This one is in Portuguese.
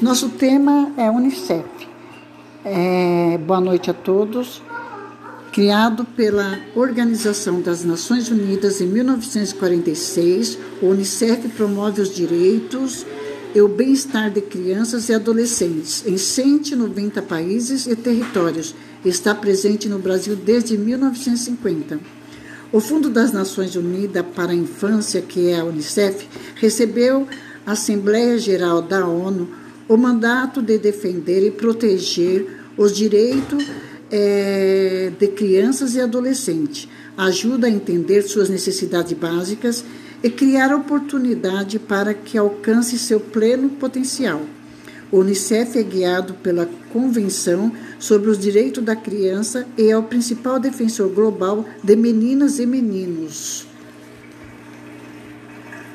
Nosso tema é Unicef. É, boa noite a todos. Criado pela Organização das Nações Unidas em 1946, o Unicef promove os direitos e o bem-estar de crianças e adolescentes em 190 países e territórios. Está presente no Brasil desde 1950. O Fundo das Nações Unidas para a Infância, que é a Unicef, recebeu a Assembleia Geral da ONU o mandato de defender e proteger os direitos é, de crianças e adolescentes, ajuda a entender suas necessidades básicas e criar oportunidade para que alcance seu pleno potencial. O Unicef é guiado pela Convenção sobre os Direitos da Criança e é o principal defensor global de meninas e meninos.